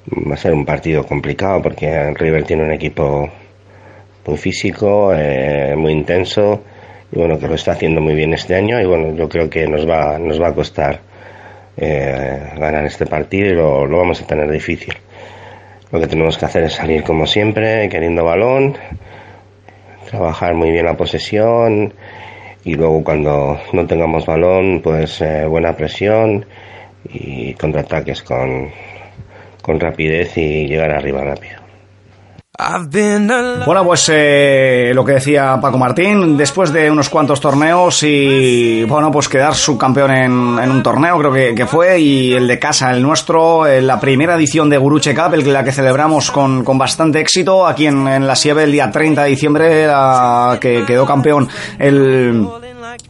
va a ser un partido complicado porque River tiene un equipo muy físico, eh, muy intenso y bueno que lo está haciendo muy bien este año y bueno yo creo que nos va nos va a costar eh, ganar este partido y lo, lo, vamos a tener difícil. Lo que tenemos que hacer es salir como siempre, queriendo balón, trabajar muy bien la posesión y luego cuando no tengamos balón, pues eh, buena presión y contraataques con, con rapidez y llegar arriba rápido. Bueno, pues eh, lo que decía Paco Martín, después de unos cuantos torneos y, bueno, pues quedar subcampeón en, en un torneo, creo que, que, fue, y el de casa, el nuestro, en la primera edición de Guruche Cup, el, la que celebramos con, con bastante éxito aquí en, en la Sieve el día 30 de diciembre, la, que quedó campeón el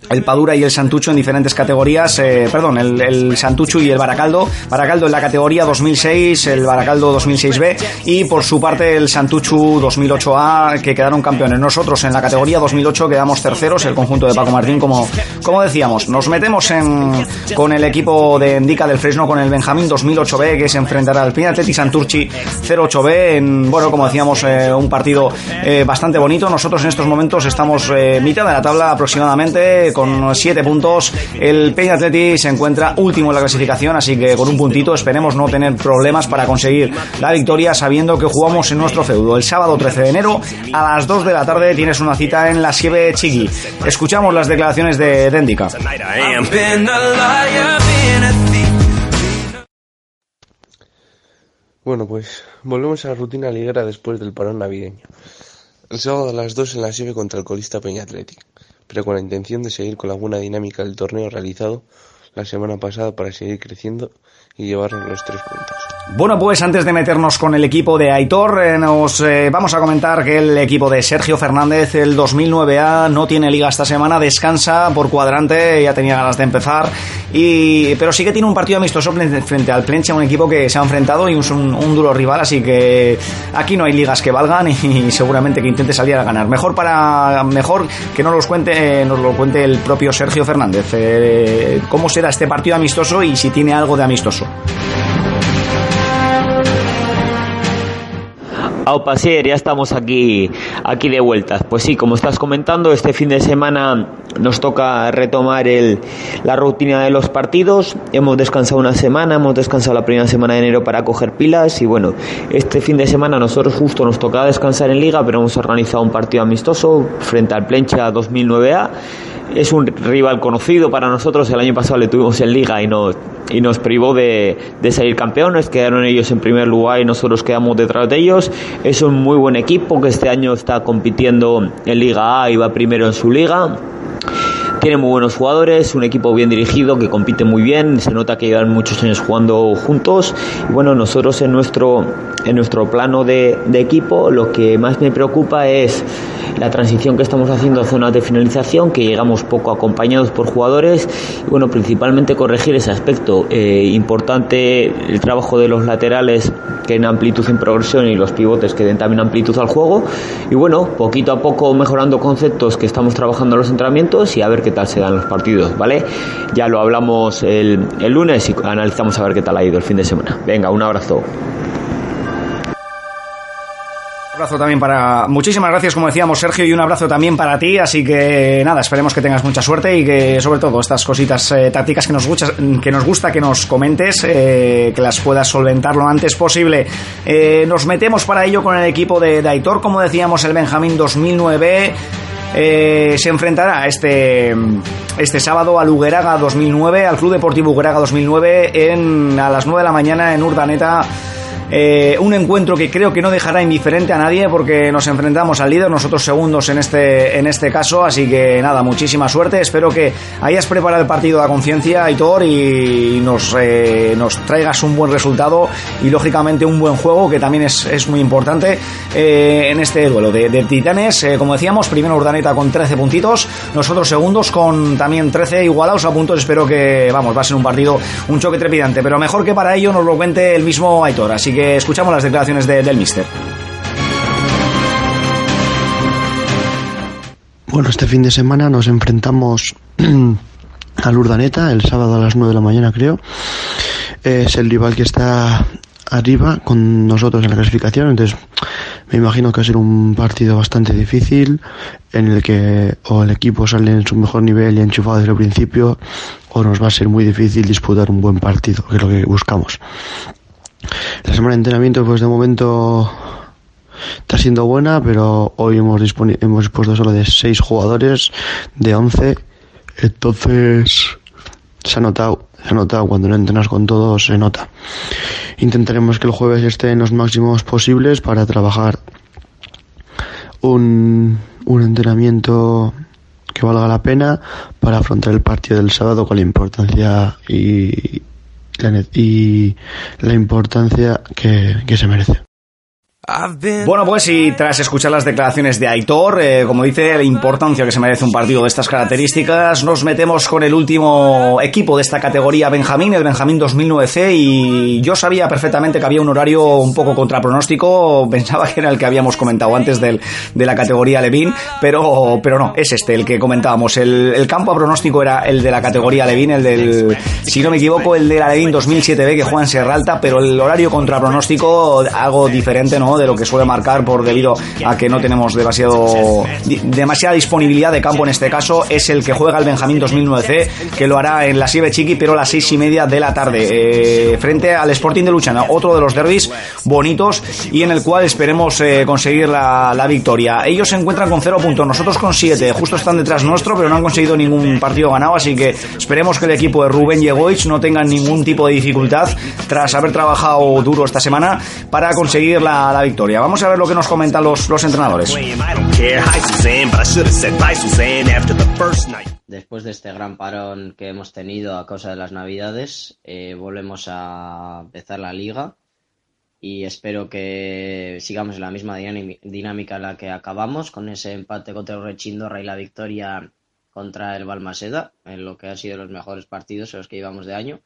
el Padura y el Santucho en diferentes categorías, eh, perdón, el, Santucho y el Baracaldo, Baracaldo en la categoría 2006, el Baracaldo 2006B y por su parte el Santucho 2008A que quedaron campeones. Nosotros en la categoría 2008 quedamos terceros, el conjunto de Paco Martín como, como decíamos. Nos metemos en, con el equipo de Endica del Fresno, con el Benjamín 2008B que se enfrentará al Pinatleti Santurchi 08B en, bueno, como decíamos, eh, un partido eh, bastante bonito. Nosotros en estos momentos estamos eh, mitad de la tabla aproximadamente con 7 puntos. El Peña Atleti se encuentra último en la clasificación, así que con un puntito esperemos no tener problemas para conseguir la victoria sabiendo que jugamos en nuestro feudo. El sábado 13 de enero a las 2 de la tarde tienes una cita en la Sieve Chiqui. Escuchamos las declaraciones de Dendica. Bueno, pues volvemos a la rutina liguera después del parón navideño. El sábado a las 2 en la Sieve contra el colista Peña Atlético pero con la intención de seguir con la buena dinámica del torneo realizado la semana pasada para seguir creciendo y llevarnos los tres puntos. Bueno, pues antes de meternos con el equipo de Aitor, eh, nos eh, vamos a comentar que el equipo de Sergio Fernández, el 2009A, no tiene liga esta semana, descansa por cuadrante, ya tenía ganas de empezar, y pero sí que tiene un partido amistoso frente al Plencha, un equipo que se ha enfrentado y un, un, duro rival, así que aquí no hay ligas que valgan y, seguramente que intente salir a ganar. Mejor para mejor que nos los cuente, nos lo cuente el propio Sergio Fernández. Eh, ¿Cómo será este partido amistoso y si tiene algo de amistoso? Aupa ya estamos aquí, aquí de vueltas. Pues sí, como estás comentando, este fin de semana nos toca retomar la rutina de los partidos. Hemos descansado una semana, hemos descansado la primera semana de enero para coger pilas y bueno, este fin de semana nosotros justo nos toca descansar en liga, pero hemos organizado un partido amistoso frente al Plencha 2009A es un rival conocido para nosotros. El año pasado le tuvimos en liga y nos, y nos privó de, de salir campeones. Quedaron ellos en primer lugar y nosotros quedamos detrás de ellos. Es un muy buen equipo que este año está compitiendo en Liga A y va primero en su liga. Tiene muy buenos jugadores, un equipo bien dirigido que compite muy bien, se nota que llevan muchos años jugando juntos. Y bueno, nosotros en nuestro, en nuestro plano de, de equipo lo que más me preocupa es la transición que estamos haciendo a zonas de finalización, que llegamos poco acompañados por jugadores. Y bueno, principalmente corregir ese aspecto. Eh, importante el trabajo de los laterales que den amplitud en progresión y los pivotes que den también amplitud al juego. Y bueno, poquito a poco mejorando conceptos que estamos trabajando en los entrenamientos y a ver qué tal se dan los partidos, ¿vale? Ya lo hablamos el, el lunes y analizamos a ver qué tal ha ido el fin de semana. Venga, un abrazo abrazo también para. Muchísimas gracias, como decíamos, Sergio, y un abrazo también para ti. Así que nada, esperemos que tengas mucha suerte y que, sobre todo, estas cositas eh, tácticas que nos, gusta, que nos gusta que nos comentes, eh, que las puedas solventar lo antes posible. Eh, nos metemos para ello con el equipo de Daitor, como decíamos, el Benjamín 2009. Eh, se enfrentará este, este sábado al Ugueraga 2009, al Club Deportivo Ugueraga 2009, en, a las 9 de la mañana en Urdaneta. Eh, un encuentro que creo que no dejará indiferente a nadie porque nos enfrentamos al líder, nosotros segundos en este, en este caso, así que nada, muchísima suerte. Espero que hayas preparado el partido a conciencia, Aitor, y nos, eh, nos traigas un buen resultado y lógicamente un buen juego que también es, es muy importante eh, en este duelo de, de Titanes. Como decíamos, primero Urdaneta con 13 puntitos, nosotros segundos con también 13 igualados a puntos. Espero que, vamos, va a ser un partido, un choque trepidante, pero mejor que para ello nos lo cuente el mismo Aitor. Así que escuchamos las declaraciones de, del Mister. Bueno, este fin de semana nos enfrentamos *clears throat* al Urdaneta, el sábado a las 9 de la mañana creo. Es el rival que está arriba con nosotros en la clasificación, entonces me imagino que va a ser un partido bastante difícil en el que o el equipo sale en su mejor nivel y enchufado desde el principio o nos va a ser muy difícil disputar un buen partido, que es lo que buscamos. La semana de entrenamiento, pues de momento está siendo buena, pero hoy hemos, dispuesto solo de 6 jugadores de 11. Entonces, se ha notado, se ha cuando no entrenas con todos, se nota. Intentaremos que el jueves esté en los máximos posibles para trabajar un, un entrenamiento que valga la pena para afrontar el partido del sábado con la importancia y y la importancia que, que se merece. Bueno, pues y tras escuchar las declaraciones de Aitor, eh, como dice, la importancia que se merece un partido de estas características, nos metemos con el último equipo de esta categoría Benjamín, el Benjamín 2009C, y yo sabía perfectamente que había un horario un poco contrapronóstico, pensaba que era el que habíamos comentado antes del, de la categoría Levin, pero, pero no, es este el que comentábamos. El, campo a pronóstico era el de la categoría Levin, el del, si no me equivoco, el de la Levin 2007B que juega en Serralta, pero el horario contrapronóstico algo diferente, ¿no? De lo que suele marcar por debido a que no tenemos demasiado demasiada disponibilidad de campo en este caso es el que juega el Benjamín 2009C que lo hará en la Sieve Chiqui pero a las seis y media de la tarde. Eh, frente al Sporting de Luchana otro de los derbis bonitos y en el cual esperemos eh, conseguir la, la, victoria. Ellos se encuentran con cero puntos nosotros con siete. Justo están detrás nuestro pero no han conseguido ningún partido ganado así que esperemos que el equipo de Rubén Yegoich no tenga ningún tipo de dificultad tras haber trabajado duro esta semana para conseguir la, la victoria. Vamos a ver lo que nos comentan los, los entrenadores. Después de este gran parón que hemos tenido a causa de las navidades, eh, volvemos a empezar la liga y espero que sigamos en la misma dinámica en la que acabamos, con ese empate contra el Rechindorra y la victoria contra el Balmaseda, en lo que ha sido los mejores partidos en los que llevamos de año.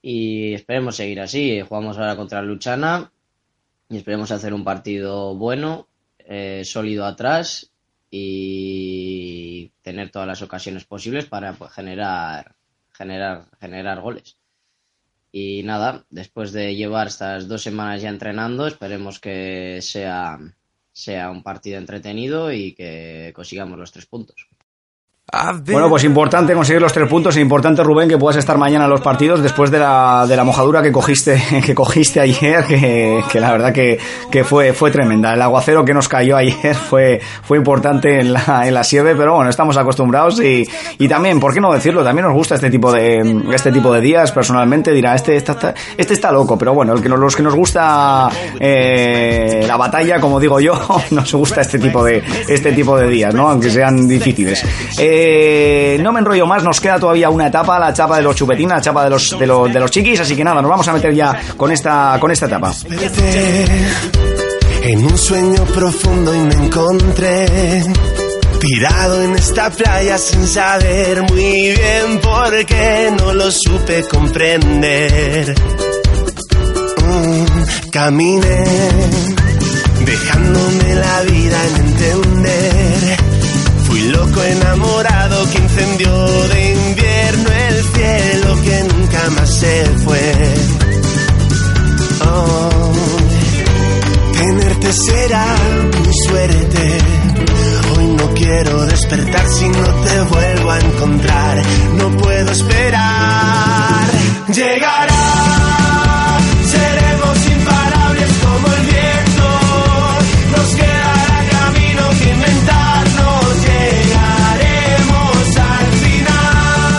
Y esperemos seguir así. Jugamos ahora contra Luchana y esperemos hacer un partido bueno, eh, sólido atrás y tener todas las ocasiones posibles para pues, generar, generar, generar goles. Y nada, después de llevar estas dos semanas ya entrenando, esperemos que sea, sea un partido entretenido y que consigamos los tres puntos. Bueno, pues importante conseguir los tres puntos e importante, Rubén, que puedas estar mañana en los partidos después de la, de la mojadura que cogiste, *laughs* que cogiste ayer, que, la verdad que, que, fue, fue tremenda. El aguacero que nos cayó ayer *laughs* fue, fue importante en la, en la sieve, pero bueno, estamos acostumbrados y, y también, ¿por qué no decirlo? También nos gusta este tipo de, este tipo de días, personalmente, dirá, este está, este está loco, pero bueno, el que los que nos gusta eh, la batalla, como digo yo, *laughs* nos gusta este tipo de, este tipo de días, ¿no? Aunque sean difíciles. Eh, eh, no me enrollo más, nos queda todavía una etapa, la etapa de los chupetines, la etapa de los, de los, de los chiquis, así que nada, nos vamos a meter ya con esta, con esta etapa. En un sueño profundo y me encontré tirado en esta playa sin saber muy bien por qué no lo supe comprender. Mm, caminé dejándome la vida en entender Fui loco enamorado que incendió de invierno el cielo que nunca más se fue. Oh, tenerte será mi suerte. Hoy no quiero despertar si no te vuelvo a encontrar. No puedo esperar. Llegará,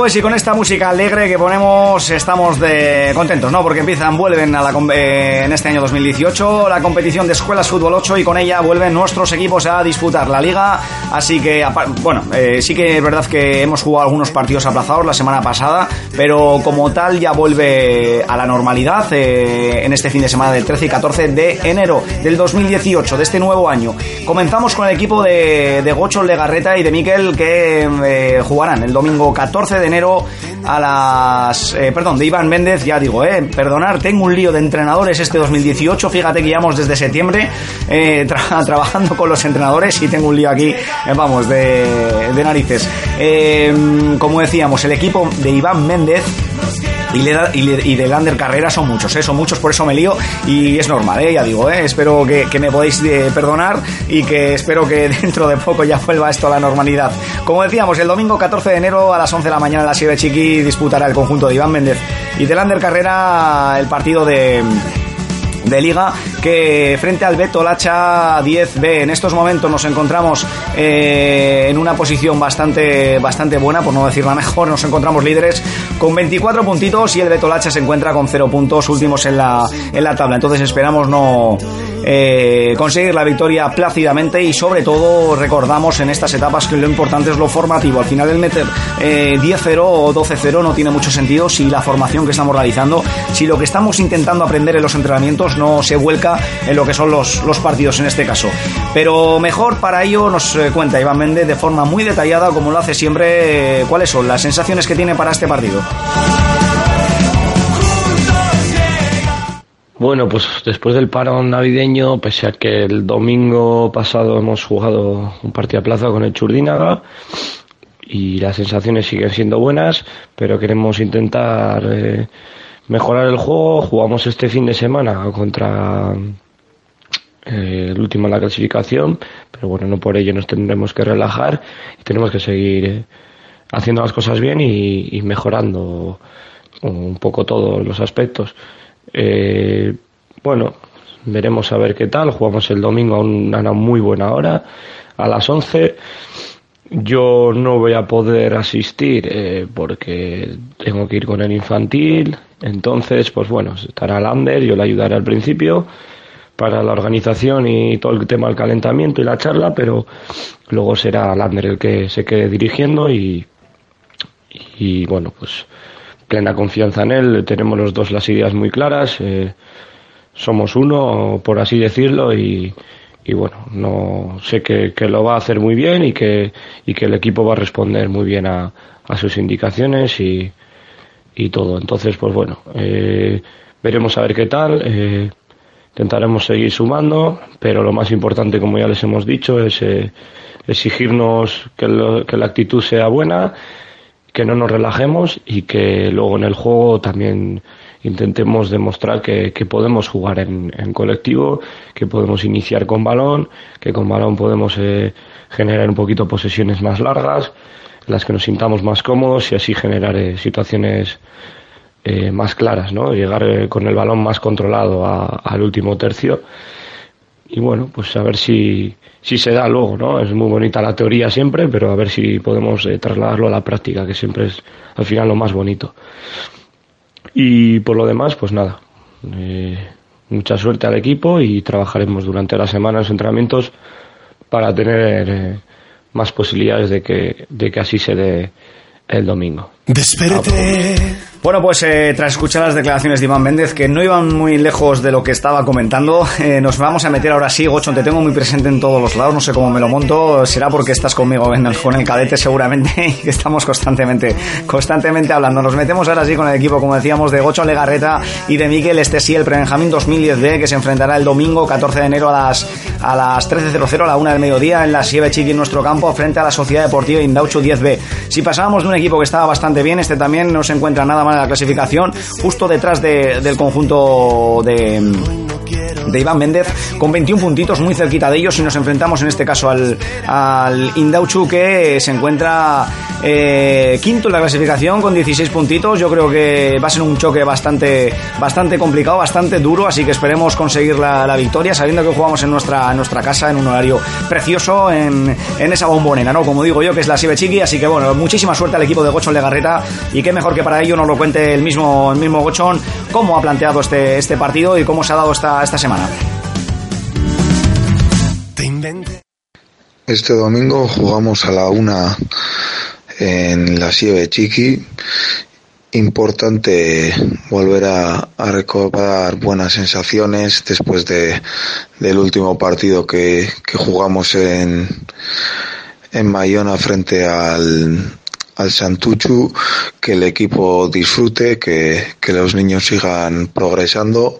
pues y con esta música alegre que ponemos estamos de contentos, ¿no? Porque empiezan, vuelven a la, eh, en este año 2018 la competición de Escuelas Fútbol 8 y con ella vuelven nuestros equipos a disputar la liga. Así que, bueno, eh, sí que es verdad que hemos jugado algunos partidos aplazados la semana pasada, pero como tal ya vuelve a la normalidad eh, en este fin de semana del 13 y 14 de enero del 2018, de este nuevo año. Comenzamos con el equipo de, de Gocho Legarreta y de Miquel que jugarán el domingo 14 de enero a las... Eh, perdón, de Iván Méndez, ya digo, eh, perdonar, tengo un lío de entrenadores este 2018, fíjate que llevamos desde septiembre eh, *laughs* trabajando con los entrenadores y tengo un lío aquí, eh, vamos, de, de narices. como decíamos, el equipo de Iván Méndez y, de Lander Carrera son muchos, ¿eh? son muchos, por eso me lío y es normal, ¿eh? ya digo, ¿eh? espero que, me podáis eh, perdonar y que espero que *laughs* dentro de poco ya vuelva esto a la normalidad. Como decíamos, el domingo 14 de enero a las 11 de la mañana la Sierra Chiqui disputará el conjunto de Iván Méndez y de Lander Carrera el partido de liga que frente al Beto Lacha 10B en estos momentos nos encontramos eh, en una posición bastante bastante buena por no decir la mejor nos encontramos líderes con 24 puntitos y el Beto Lacha se encuentra con 0 puntos últimos en la, en la tabla entonces esperamos no eh, conseguir la victoria plácidamente y sobre todo recordamos en estas etapas que lo importante es lo formativo. Al final el meter 10-0 eh, o 12-0 no tiene mucho sentido si la formación que estamos realizando, si lo que estamos intentando aprender en los entrenamientos no se vuelca en lo que son los, los partidos en este caso. Pero mejor para ello nos eh, cuenta Iván Méndez de forma muy detallada, como lo hace siempre, cuáles son las sensaciones que tiene para este partido. Bueno, pues después del parón navideño, pese a que el domingo pasado hemos jugado un partido a plaza con el Churdínaga y las sensaciones siguen siendo buenas, pero queremos intentar eh, mejorar el juego. Jugamos este fin de semana contra eh, el último en la clasificación, pero bueno, no por ello nos tendremos que relajar y tenemos que seguir eh, haciendo las cosas bien y mejorando un poco todos los aspectos. Eh, bueno, veremos a ver qué tal. Jugamos el domingo a una muy buena hora, a las 11. Yo no voy a poder asistir eh, porque tengo que ir con el infantil. Entonces, pues bueno, estará Lander, yo le ayudaré al principio para la organización y todo el tema del calentamiento y la charla, pero luego será Lander el que se quede dirigiendo y, y bueno, pues plena confianza en él, tenemos los dos las ideas muy claras, eh, somos uno, por así decirlo, y, bueno, no sé que, lo va a hacer muy bien y que, y que el equipo va a responder muy bien a, sus indicaciones y, y, todo. Entonces, pues bueno, eh, veremos a ver qué tal. Eh, intentaremos seguir sumando, pero lo más importante, como ya les hemos dicho, es exigirnos que, que la actitud sea buena que no nos relajemos y que luego en el juego también intentemos demostrar que, podemos jugar en, colectivo, que podemos iniciar con balón, que con balón podemos eh, generar un poquito posesiones más largas, en las que nos sintamos más cómodos y así generar eh, situaciones eh, más claras, ¿no? Llegar con el balón más controlado al último tercio. Y bueno, pues a ver si, si se da luego, ¿no? Es muy bonita la teoría siempre, pero a ver si podemos eh, trasladarlo a la práctica, que siempre es al final lo más bonito. Y por lo demás, pues nada, eh, mucha suerte al equipo y trabajaremos durante la semana en los entrenamientos para tener eh, más posibilidades de que, de que así se dé el domingo. Bueno, pues eh, tras escuchar las declaraciones de Iván Méndez, que no iban muy lejos de lo que estaba comentando, eh, nos vamos a meter ahora sí, Gocho, te tengo muy presente en todos los lados, no sé cómo me lo monto, será porque estás conmigo con el cadete seguramente *laughs* y estamos constantemente, constantemente hablando. Nos metemos ahora sí con el equipo, como decíamos, de Gocho Legarreta y de Miguel Estesí, el Prebenjamín 2010D, que se enfrentará el domingo 14 de enero a las, a las 13.00, a la una del mediodía, en la Sieve Chiqui, en nuestro campo, frente a la Sociedad Deportiva Indaucho 10B. Si pasábamos de un equipo que estaba bastante bien, este también no se encuentra nada mal en la clasificación, justo detrás del conjunto de, de Iván Méndez, con 21 puntitos muy cerquita de ellos y nos enfrentamos en este caso al, al Indauchu que se encuentra eh, quinto en la clasificación con 16 puntitos. Yo creo que va a ser un choque bastante, bastante complicado, bastante duro, así que esperemos conseguir la, victoria, sabiendo que jugamos en nuestra, nuestra casa en un horario precioso en, en esa bombonera, ¿no? Como digo yo, que es la Sibe Chiqui, así que bueno, muchísima suerte al equipo de Gochón Legarreta y qué mejor que para ello nos lo cuente el mismo, el mismo Gochón, cómo ha planteado este, este partido y cómo se ha dado esta, esta semana. Este domingo jugamos a la una en la Sieve Chiqui. Importante volver a, recobrar buenas sensaciones después de, del último partido que, que jugamos en, en Bayona frente al, al Santuchu, que el equipo disfrute, que, que los niños sigan progresando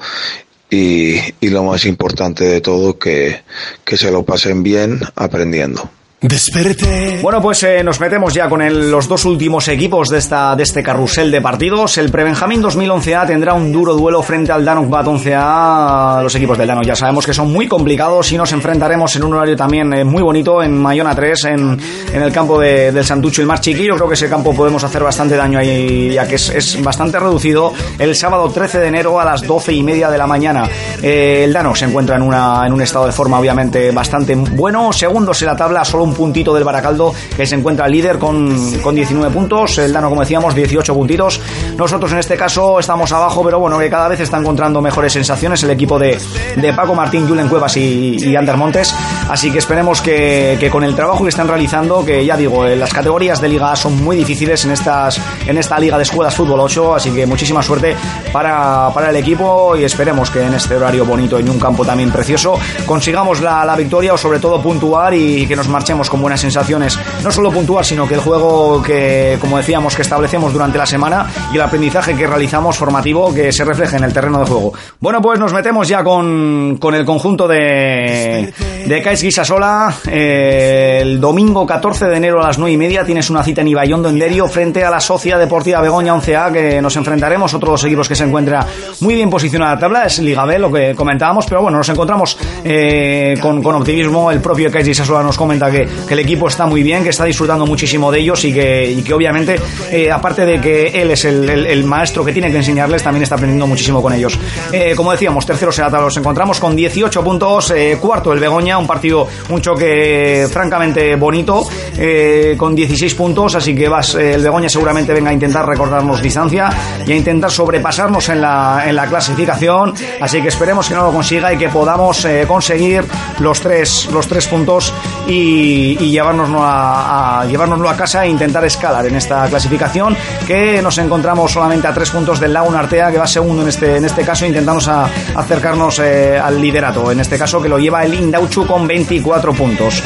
y, y, lo más importante de todo, que, que se lo pasen bien aprendiendo. Desperté. Bueno, pues eh, nos metemos ya con el- los dos últimos equipos de, esta, de este carrusel de partidos. El Prebenjamín 2011A tendrá un duro duelo frente al Danok Bat 11A. Los equipos del Danok ya sabemos que son muy complicados y nos enfrentaremos en un horario también eh, muy bonito en Mayona 3, en, en el campo de- del Santucho y el Mar Chiquillo. Creo que ese campo podemos hacer bastante daño ahí, ya que es, es bastante reducido. El sábado 13 de enero a las 12 y media de la mañana. Eh, el Danok se encuentra en, una, en un estado de forma obviamente bastante bueno. Segundos en la tabla, solo un puntito del Baracaldo, que se encuentra líder con, con 19 puntos. El Dano, como decíamos, 18 puntitos. Nosotros en este caso estamos abajo, pero bueno, que cada vez está encontrando mejores sensaciones el equipo de, de Paco Martín, Julen Cuevas y, y Ander Montes. Así que esperemos que, que con el trabajo que están realizando, que ya digo, eh, las categorías de liga son muy difíciles en, estas, en esta liga de escuelas fútbol 8, así que muchísima suerte para, para el equipo y esperemos que en este horario bonito en un campo también precioso consigamos la, la victoria o sobre todo puntuar y que nos marchemos con buenas sensaciones. No solo puntuar, sino que el juego que, como decíamos, que establecemos durante la semana y el aprendizaje que realizamos formativo que se refleje en el terreno de juego. Bueno, pues nos metemos ya con, con el conjunto de, de Cais Guisasola. Eh, el domingo 14 de enero a las 9 y media tienes una cita en Ibayondo en Derio frente a la Sociedad Deportiva Begoña 11A que nos enfrentaremos. Otro de los equipos que se encuentra muy bien posicionado en la tabla es Liga B, lo que comentábamos, pero bueno, nos encontramos eh, con, con optimismo. El propio Cais Guisasola nos comenta que, que el equipo está muy bien, que está disfrutando muchísimo de ellos y que, obviamente, eh, aparte de que él es el, maestro que tiene que enseñarles, también está aprendiendo muchísimo con ellos. Eh, como decíamos, terceros en la tabla nos encontramos con 18 puntos, eh, cuarto el Begoña, un partido, un choque francamente bonito, con 16 puntos, así que el Begoña seguramente venga a intentar recordarnos distancia y a intentar sobrepasarnos en la, en la clasificación, así que esperemos que no lo consiga y que podamos conseguir los tres, los tres puntos y, y llevárnoslo a, a- casa e intentar escalar en esta clasificación que nos encontramos solamente a tres puntos del Lago Artea que va segundo en este, en este caso intentamos acercarnos eh, al liderato en este caso que lo lleva el Indauchu con 24 puntos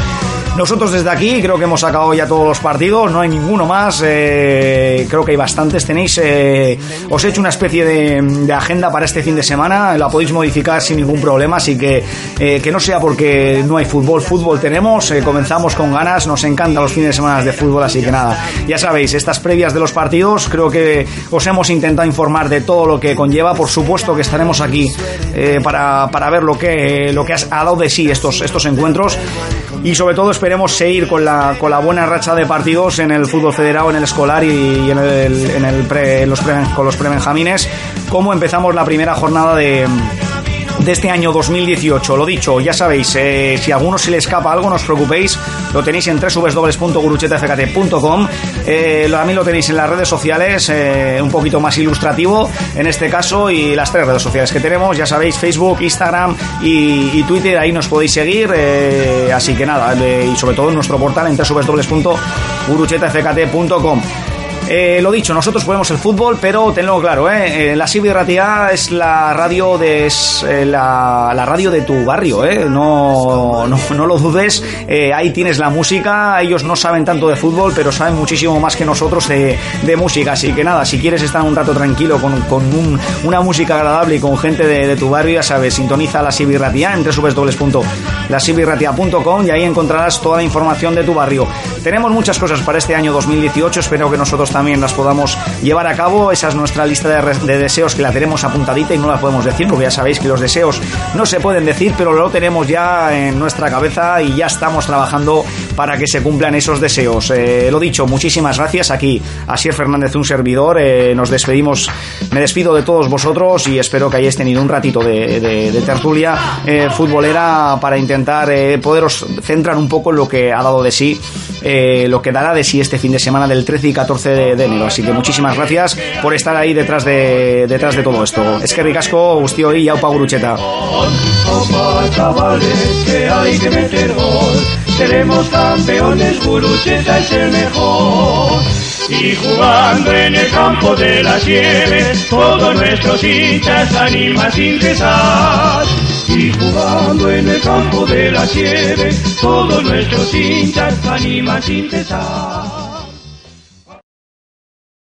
nosotros desde aquí creo que hemos sacado ya todos los partidos, no hay ninguno más, eh, creo que hay bastantes. Tenéis, eh, os he hecho una especie de, agenda para este fin de semana, la podéis modificar sin ningún problema, así que eh, que no sea porque no hay fútbol, fútbol tenemos, comenzamos con ganas, nos encantan los fines de semana de fútbol, así que nada, ya sabéis, estas previas de los partidos, creo que os hemos intentado informar de todo lo que conlleva, por supuesto que estaremos aquí para, para ver lo que, lo que has- ha dado de sí estos, estos encuentros y sobre todo esperemos seguir con la, con la buena racha de partidos en el fútbol federado, en el escolar y, y en, el, en, los pre- con los prebenjamines, como empezamos la primera jornada de de este año 2018. Lo dicho, ya sabéis, eh, si a alguno se le escapa algo, no os preocupéis, lo tenéis en www.guruchetafkt.com. Eh, también lo tenéis en las redes sociales, eh, un poquito más ilustrativo en este caso, y las tres redes sociales que tenemos, ya sabéis, Facebook, Instagram y, Twitter, ahí nos podéis seguir. eh, así que nada, y sobre todo en nuestro portal en www.guruchetafkt.com. Eh, lo dicho, nosotros ponemos el fútbol, pero tenlo claro, ¿eh? Eh, la Ratia es la radio de es, eh, la, radio de tu barrio, ¿eh? No, no, lo dudes. Eh, ahí tienes la música. Ellos no saben tanto de fútbol, pero saben muchísimo más que nosotros de, música. Así que nada, si quieres estar un rato tranquilo con, con un- una música agradable y con gente de, tu barrio, ya sabes, sintoniza la Sibi Ratia en www.lasibirratia.com y ahí encontrarás toda la información de tu barrio. Tenemos muchas cosas para este año 2018, espero que nosotros también las podamos llevar a cabo. Esa es nuestra lista de, deseos que la tenemos apuntadita y no la podemos decir porque ya sabéis que los deseos no se pueden decir, pero lo tenemos ya en nuestra cabeza y ya estamos trabajando para que se cumplan esos deseos. Eh, lo dicho, muchísimas gracias. Aquí Asier Fernández, un servidor. Eh, nos despedimos, me despido de todos vosotros y espero que hayáis tenido un ratito de tertulia eh, futbolera para intentar eh, poderos centrar un poco en lo que ha dado de sí, eh, lo que dará de sí este fin de semana del 13 y 14 de, de enero. Así que muchísimas gracias por estar ahí detrás de, detrás de todo esto. Es que ricasco, Ustio y Yaupa Gurucheta. Que hay que meter gol. Seremos campeones, Gurucheta es el mejor. Y jugando en el campo de las nieves, todos nuestros hinchas animan sin cesar. Y jugando en el campo de las nieves, todos nuestros hinchas animan sin cesar.